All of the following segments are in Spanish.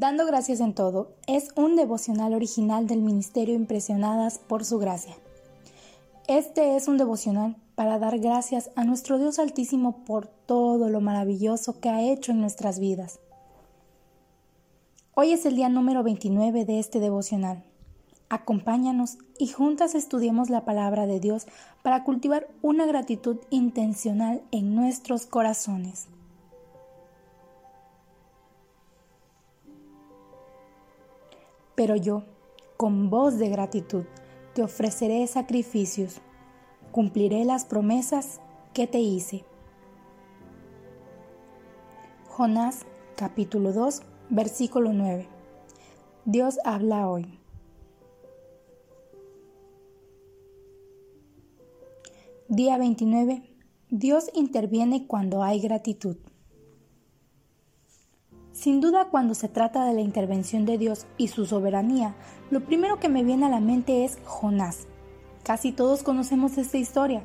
Dando gracias en todo es un devocional original del Ministerio Impresionadas por su gracia. Este es un devocional para dar gracias a nuestro Dios Altísimo por todo lo maravilloso que ha hecho en nuestras vidas. Hoy es el día número 29 de este devocional. Acompáñanos y juntas estudiemos la palabra de Dios para cultivar una gratitud intencional en nuestros corazones. Pero yo, con voz de gratitud, te ofreceré sacrificios, cumpliré las promesas que te hice. Jonás capítulo 2 versículo 9. Dios habla hoy. Día 29. Dios interviene cuando hay gratitud. Sin duda, cuando se trata de la intervención de Dios y su soberanía, lo primero que me viene a la mente es Jonás. Casi todos conocemos esta historia.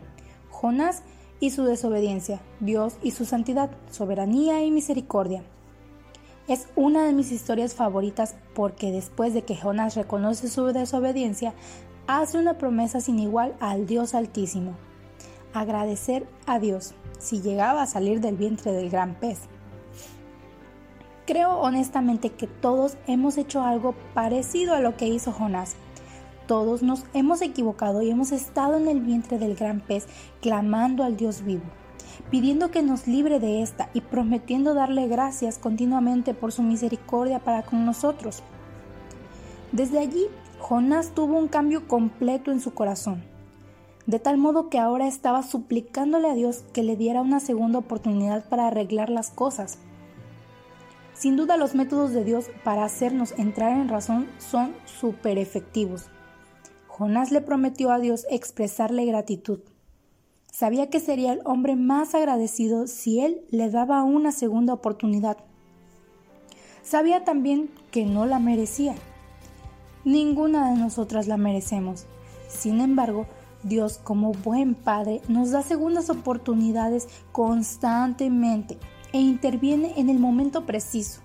Jonás y su desobediencia, Dios y su santidad, soberanía y misericordia. Es una de mis historias favoritas porque después de que Jonás reconoce su desobediencia, hace una promesa sin igual al Dios Altísimo. Agradecer a Dios si llegaba a salir del vientre del gran pez. Creo honestamente que todos hemos hecho algo parecido a lo que hizo Jonás. Todos nos hemos equivocado y hemos estado en el vientre del gran pez clamando al Dios vivo, pidiendo que nos libre de esta y prometiendo darle gracias continuamente por su misericordia para con nosotros. Desde allí, Jonás tuvo un cambio completo en su corazón, de tal modo que ahora estaba suplicándole a Dios que le diera una segunda oportunidad para arreglar las cosas. Sin duda los métodos de Dios para hacernos entrar en razón son súper efectivos. Jonás le prometió a Dios expresarle gratitud. Sabía que sería el hombre más agradecido si él le daba una segunda oportunidad. Sabía también que no la merecía. Ninguna de nosotras la merecemos. Sin embargo, Dios como buen Padre nos da segundas oportunidades constantemente e interviene en el momento preciso.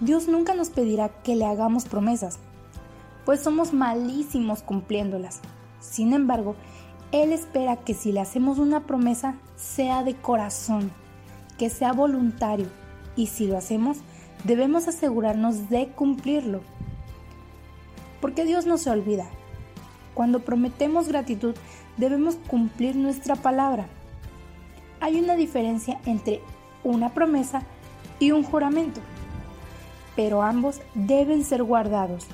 Dios nunca nos pedirá que le hagamos promesas, pues somos malísimos cumpliéndolas. Sin embargo, Él espera que si le hacemos una promesa sea de corazón, que sea voluntario, y si lo hacemos, debemos asegurarnos de cumplirlo. Porque Dios no se olvida. Cuando prometemos gratitud, debemos cumplir nuestra palabra hay una diferencia entre una promesa y un juramento, pero ambos deben ser guardados.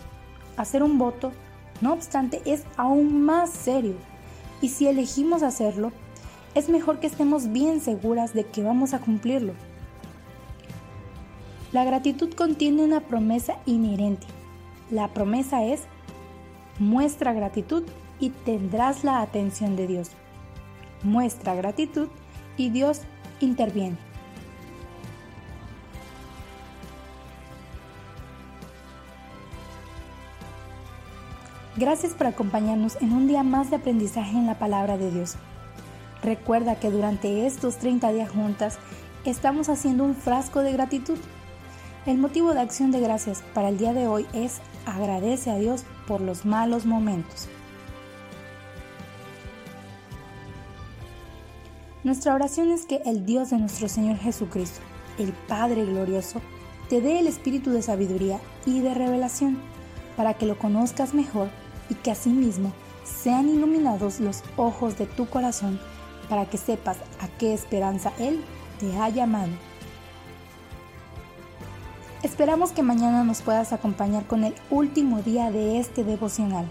Hacer un voto, no obstante, es aún más serio, y si elegimos hacerlo, es mejor que estemos bien seguras de que vamos a cumplirlo. La gratitud contiene una promesa inherente. La promesa es, muestra gratitud y tendrás la atención de Dios. Muestra gratitud y Dios interviene. Gracias por acompañarnos en un día más de aprendizaje en la palabra de Dios. Recuerda que durante estos 30 días juntas estamos haciendo un frasco de gratitud. El motivo de acción de gracias para el día de hoy es agradece a Dios por los malos momentos. Nuestra oración es que el Dios de nuestro Señor Jesucristo, el Padre glorioso, te dé el espíritu de sabiduría y de revelación para que lo conozcas mejor y que asimismo sean iluminados los ojos de tu corazón para que sepas a qué esperanza Él te ha llamado. Esperamos que mañana nos puedas acompañar con el último día de este devocional.